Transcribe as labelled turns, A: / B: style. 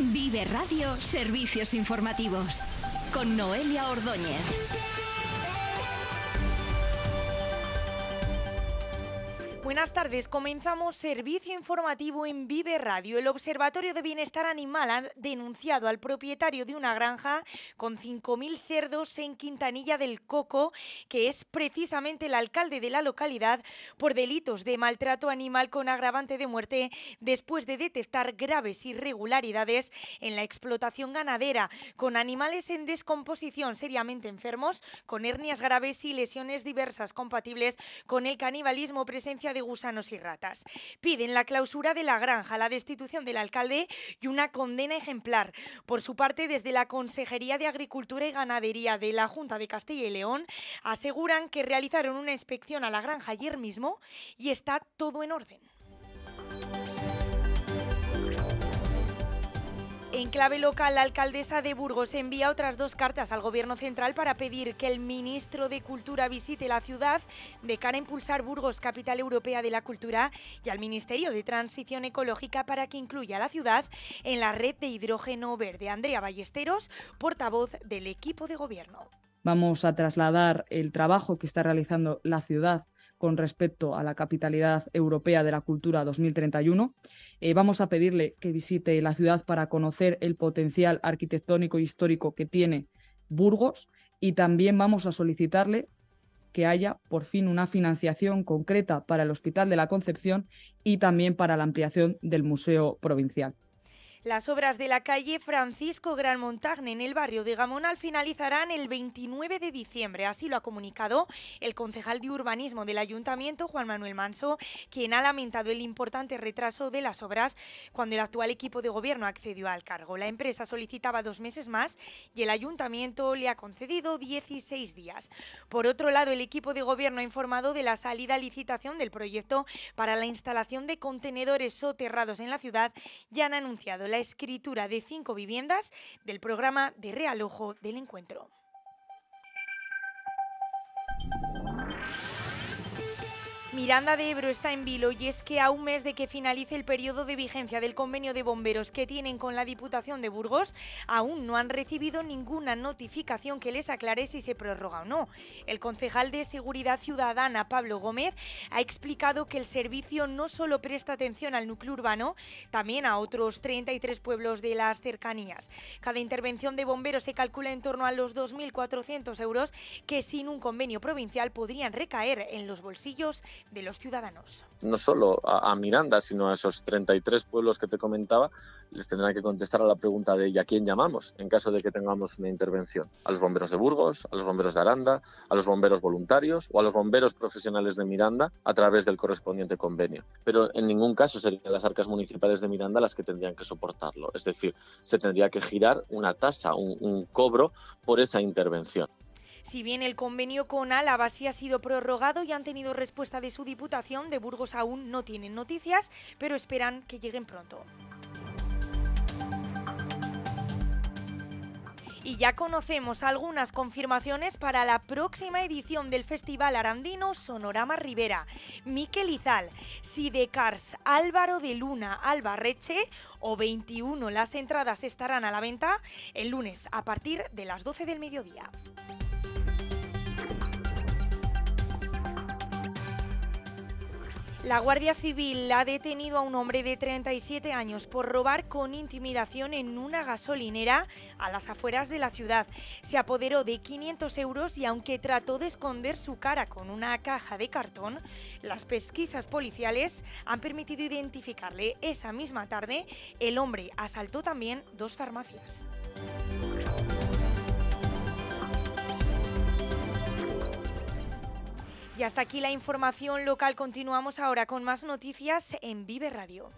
A: Vive Radio Servicios Informativos con Noelia Ordóñez.
B: Buenas tardes, comenzamos servicio informativo en Vive Radio. El Observatorio de Bienestar Animal ha denunciado al propietario de una granja con 5.000 cerdos en Quintanilla del Coco, que es precisamente el alcalde de la localidad, por delitos de maltrato animal con agravante de muerte después de detectar graves irregularidades en la explotación ganadera, con animales en descomposición seriamente enfermos, con hernias graves y lesiones diversas compatibles con el canibalismo, presencia de gusanos y ratas. Piden la clausura de la granja, la destitución del alcalde y una condena ejemplar. Por su parte, desde la Consejería de Agricultura y Ganadería de la Junta de Castilla y León aseguran que realizaron una inspección a la granja ayer mismo y está todo en orden. En clave local, la alcaldesa de Burgos envía otras dos cartas al Gobierno central para pedir que el ministro de Cultura visite la ciudad de cara a impulsar Burgos, capital europea de la cultura, y al Ministerio de Transición Ecológica para que incluya a la ciudad en la red de hidrógeno verde. Andrea Ballesteros, portavoz del equipo de Gobierno.
C: Vamos a trasladar el trabajo que está realizando la ciudad con respecto a la capitalidad europea de la cultura 2031. Eh, vamos a pedirle que visite la ciudad para conocer el potencial arquitectónico e histórico que tiene Burgos y también vamos a solicitarle que haya por fin una financiación concreta para el Hospital de la Concepción y también para la ampliación del Museo Provincial.
B: Las obras de la calle Francisco Gran Montagne en el barrio de Gamonal finalizarán el 29 de diciembre. Así lo ha comunicado el concejal de urbanismo del ayuntamiento, Juan Manuel Manso, quien ha lamentado el importante retraso de las obras cuando el actual equipo de gobierno accedió al cargo. La empresa solicitaba dos meses más y el ayuntamiento le ha concedido 16 días. Por otro lado, el equipo de gobierno ha informado de la salida a licitación del proyecto para la instalación de contenedores soterrados en la ciudad y han anunciado la escritura de cinco viviendas del programa de realojo del encuentro. Miranda de Ebro está en vilo y es que a un mes de que finalice el periodo de vigencia del convenio de bomberos que tienen con la Diputación de Burgos, aún no han recibido ninguna notificación que les aclare si se prorroga o no. El concejal de Seguridad Ciudadana, Pablo Gómez, ha explicado que el servicio no solo presta atención al núcleo urbano, también a otros 33 pueblos de las cercanías. Cada intervención de bomberos se calcula en torno a los 2.400 euros que sin un convenio provincial podrían recaer en los bolsillos de los ciudadanos.
D: No solo a, Miranda, sino a esos 33 pueblos que te comentaba, les tendrán que contestar a la pregunta de ¿y a quién llamamos en caso de que tengamos una intervención? ¿A los bomberos de Burgos, a los bomberos de Aranda, a los bomberos voluntarios o a los bomberos profesionales de Miranda a través del correspondiente convenio? Pero en ningún caso serían las arcas municipales de Miranda las que tendrían que soportarlo. Es decir, se tendría que girar una tasa, un cobro por esa intervención.
B: Si bien el convenio con Álava sí ha sido prorrogado y han tenido respuesta de su diputación, de Burgos aún no tienen noticias, pero esperan que lleguen pronto. Y ya conocemos algunas confirmaciones para la próxima edición del Festival Arandino Sonorama Rivera. Miquel Izal, Sidecars, Álvaro de Luna, Albarreche o 21. Las entradas estarán a la venta el lunes a partir de las 12 del mediodía. La Guardia Civil ha detenido a un hombre de 37 años por robar con intimidación en una gasolinera a las afueras de la ciudad. Se apoderó de 500 euros y aunque trató de esconder su cara con una caja de cartón, las pesquisas policiales han permitido identificarle. Esa misma tarde, el hombre asaltó también dos farmacias. Y hasta aquí la información local. Continuamos ahora con más noticias en Vive Radio.